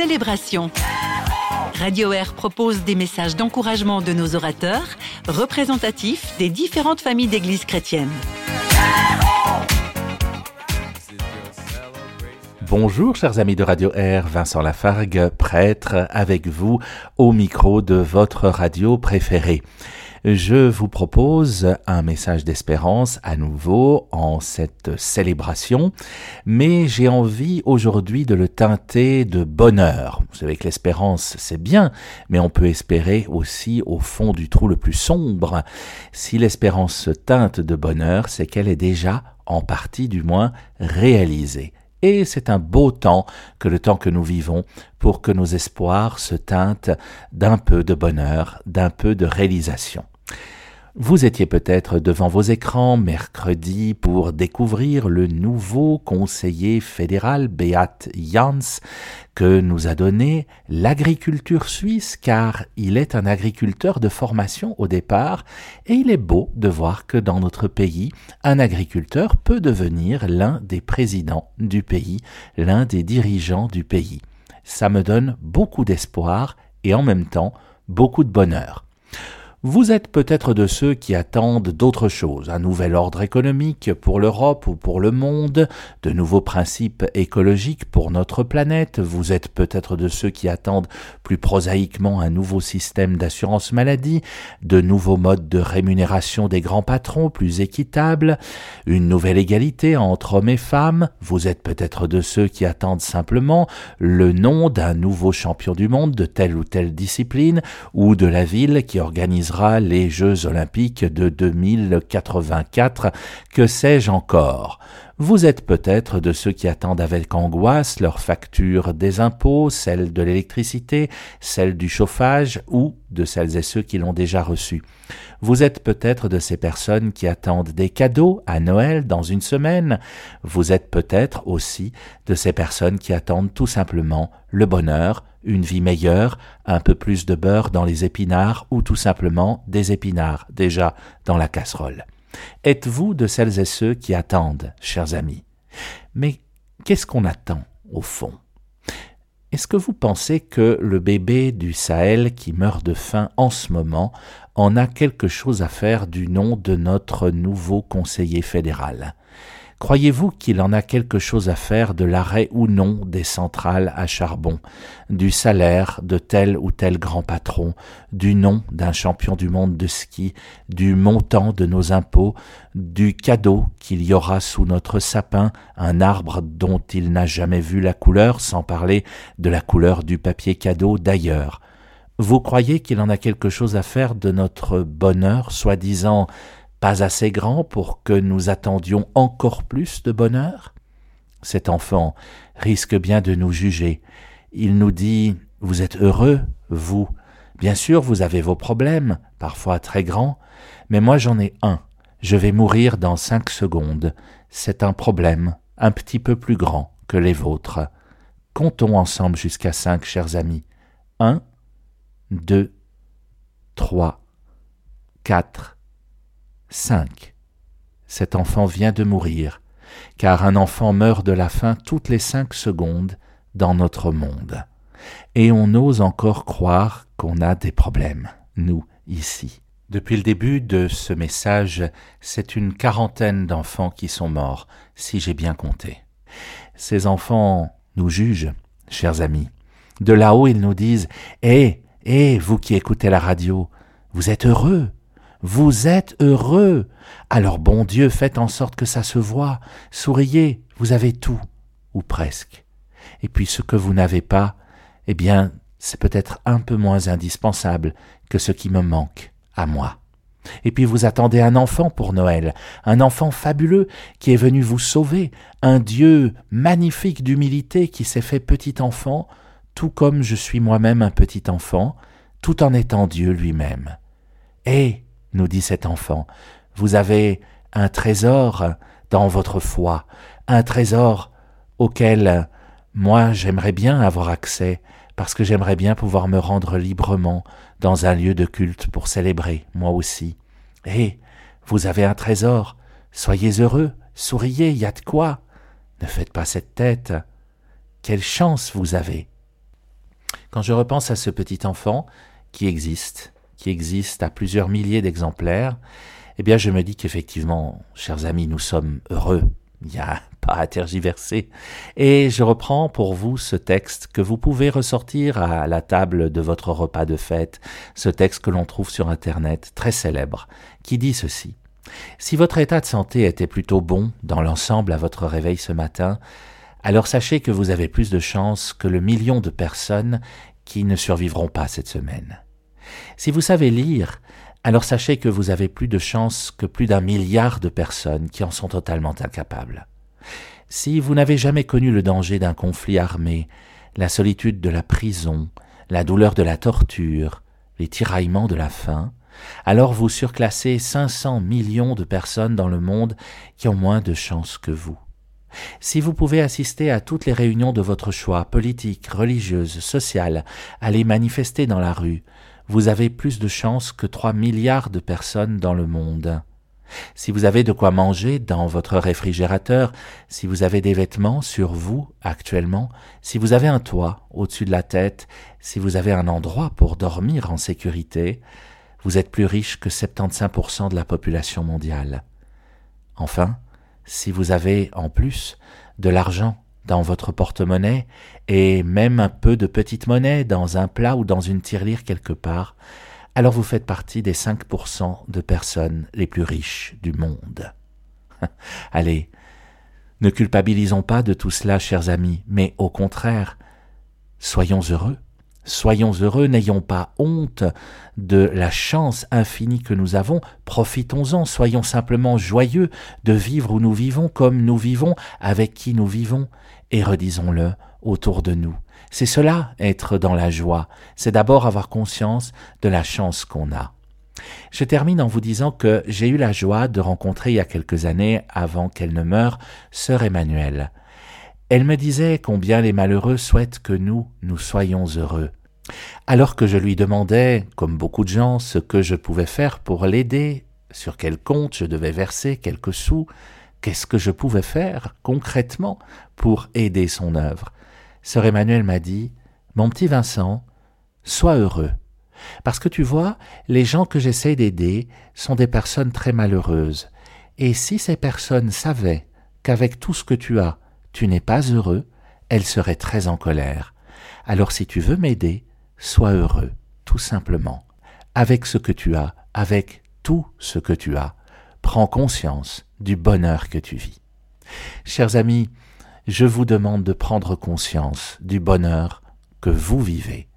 Célébration. Radio Air propose des messages d'encouragement de nos orateurs, représentatifs des différentes familles d'églises chrétiennes. Bonjour chers amis de Radio Air, Vincent Lafargue, prêtre avec vous au micro de votre radio préférée. Je vous propose un message d'espérance à nouveau en cette célébration, mais j'ai envie aujourd'hui de le teinter de bonheur. Vous savez que l'espérance c'est bien, mais on peut espérer aussi au fond du trou le plus sombre. Si l'espérance se teinte de bonheur, c'est qu'elle est déjà en partie du moins réalisée. Et c'est un beau temps que le temps que nous vivons pour que nos espoirs se teintent d'un peu de bonheur, d'un peu de réalisation. Vous étiez peut-être devant vos écrans mercredi pour découvrir le nouveau conseiller fédéral Beat Jans que nous a donné l'agriculture suisse car il est un agriculteur de formation au départ et il est beau de voir que dans notre pays, un agriculteur peut devenir l'un des présidents du pays, l'un des dirigeants du pays. Ça me donne beaucoup d'espoir et en même temps beaucoup de bonheur. Vous êtes peut-être de ceux qui attendent d'autres choses, un nouvel ordre économique pour l'Europe ou pour le monde, de nouveaux principes écologiques pour notre planète, vous êtes peut-être de ceux qui attendent plus prosaïquement un nouveau système d'assurance maladie, de nouveaux modes de rémunération des grands patrons plus équitables, une nouvelle égalité entre hommes et femmes, vous êtes peut-être de ceux qui attendent simplement le nom d'un nouveau champion du monde de telle ou telle discipline, ou de la ville qui organise les Jeux olympiques de 2084, que sais-je encore? Vous êtes peut-être de ceux qui attendent avec angoisse leur facture des impôts, celle de l'électricité, celle du chauffage ou de celles et ceux qui l'ont déjà reçue. Vous êtes peut-être de ces personnes qui attendent des cadeaux à Noël dans une semaine. Vous êtes peut-être aussi de ces personnes qui attendent tout simplement le bonheur, une vie meilleure, un peu plus de beurre dans les épinards ou tout simplement des épinards déjà dans la casserole. Êtes-vous de celles et ceux qui attendent, chers amis? Mais qu'est-ce qu'on attend, au fond? Est-ce que vous pensez que le bébé du Sahel qui meurt de faim en ce moment en a quelque chose à faire du nom de notre nouveau conseiller fédéral? Croyez-vous qu'il en a quelque chose à faire de l'arrêt ou non des centrales à charbon, du salaire de tel ou tel grand patron, du nom d'un champion du monde de ski, du montant de nos impôts, du cadeau qu'il y aura sous notre sapin, un arbre dont il n'a jamais vu la couleur, sans parler de la couleur du papier cadeau d'ailleurs? Vous croyez qu'il en a quelque chose à faire de notre bonheur, soi-disant pas assez grand pour que nous attendions encore plus de bonheur? Cet enfant risque bien de nous juger. Il nous dit Vous êtes heureux, vous. Bien sûr, vous avez vos problèmes, parfois très grands, mais moi j'en ai un. Je vais mourir dans cinq secondes. C'est un problème un petit peu plus grand que les vôtres. Comptons ensemble jusqu'à cinq, chers amis. Un, deux, trois, quatre, 5. Cet enfant vient de mourir, car un enfant meurt de la faim toutes les cinq secondes dans notre monde. Et on ose encore croire qu'on a des problèmes, nous, ici. Depuis le début de ce message, c'est une quarantaine d'enfants qui sont morts, si j'ai bien compté. Ces enfants nous jugent, chers amis. De là-haut, ils nous disent Eh, eh, vous qui écoutez la radio, vous êtes heureux, vous êtes heureux. Alors bon Dieu, faites en sorte que ça se voie. Souriez, vous avez tout, ou presque. Et puis ce que vous n'avez pas, eh bien, c'est peut-être un peu moins indispensable que ce qui me manque à moi. Et puis vous attendez un enfant pour Noël, un enfant fabuleux qui est venu vous sauver, un Dieu magnifique d'humilité qui s'est fait petit enfant, tout comme je suis moi-même un petit enfant, tout en étant Dieu lui-même. Et nous dit cet enfant, vous avez un trésor dans votre foi, un trésor auquel moi j'aimerais bien avoir accès, parce que j'aimerais bien pouvoir me rendre librement dans un lieu de culte pour célébrer, moi aussi. Eh, vous avez un trésor, soyez heureux, souriez, y a de quoi. Ne faites pas cette tête. Quelle chance vous avez. Quand je repense à ce petit enfant qui existe, qui existe à plusieurs milliers d'exemplaires, eh bien je me dis qu'effectivement, chers amis, nous sommes heureux. Il n'y a pas à tergiverser. Et je reprends pour vous ce texte que vous pouvez ressortir à la table de votre repas de fête, ce texte que l'on trouve sur Internet, très célèbre, qui dit ceci. Si votre état de santé était plutôt bon dans l'ensemble à votre réveil ce matin, alors sachez que vous avez plus de chances que le million de personnes qui ne survivront pas cette semaine. Si vous savez lire, alors sachez que vous avez plus de chances que plus d'un milliard de personnes qui en sont totalement incapables. Si vous n'avez jamais connu le danger d'un conflit armé, la solitude de la prison, la douleur de la torture, les tiraillements de la faim, alors vous surclassez 500 millions de personnes dans le monde qui ont moins de chances que vous. Si vous pouvez assister à toutes les réunions de votre choix, politiques, religieuses, sociales, aller manifester dans la rue, vous avez plus de chances que 3 milliards de personnes dans le monde. Si vous avez de quoi manger dans votre réfrigérateur, si vous avez des vêtements sur vous actuellement, si vous avez un toit au-dessus de la tête, si vous avez un endroit pour dormir en sécurité, vous êtes plus riche que 75% de la population mondiale. Enfin, si vous avez en plus de l'argent dans votre porte-monnaie et même un peu de petite monnaie dans un plat ou dans une tirelire quelque part, alors vous faites partie des 5% de personnes les plus riches du monde. Allez, ne culpabilisons pas de tout cela, chers amis, mais au contraire, soyons heureux. Soyons heureux, n'ayons pas honte de la chance infinie que nous avons, profitons-en, soyons simplement joyeux de vivre où nous vivons comme nous vivons, avec qui nous vivons, et redisons-le autour de nous. C'est cela, être dans la joie, c'est d'abord avoir conscience de la chance qu'on a. Je termine en vous disant que j'ai eu la joie de rencontrer il y a quelques années, avant qu'elle ne meure, sœur Emmanuelle. Elle me disait combien les malheureux souhaitent que nous, nous soyons heureux. Alors que je lui demandais, comme beaucoup de gens, ce que je pouvais faire pour l'aider, sur quel compte je devais verser quelques sous, qu'est-ce que je pouvais faire concrètement pour aider son œuvre, Sœur Emmanuel m'a dit Mon petit Vincent, sois heureux. Parce que tu vois, les gens que j'essaie d'aider sont des personnes très malheureuses. Et si ces personnes savaient qu'avec tout ce que tu as, tu n'es pas heureux, elles seraient très en colère. Alors si tu veux m'aider, sois heureux, tout simplement. Avec ce que tu as, avec tout ce que tu as, prends conscience du bonheur que tu vis. Chers amis, je vous demande de prendre conscience du bonheur que vous vivez.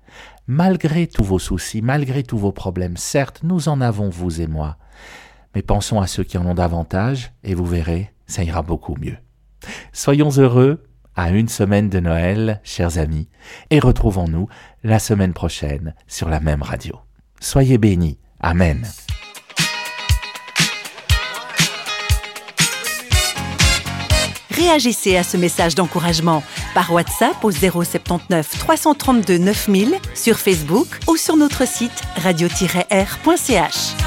Malgré tous vos soucis, malgré tous vos problèmes, certes, nous en avons, vous et moi, mais pensons à ceux qui en ont davantage, et vous verrez, ça ira beaucoup mieux. Soyons heureux, à une semaine de Noël, chers amis, et retrouvons-nous la semaine prochaine sur la même radio. Soyez bénis. Amen. Réagissez à ce message d'encouragement par WhatsApp au 079 332 9000 sur Facebook ou sur notre site radio-r.ch.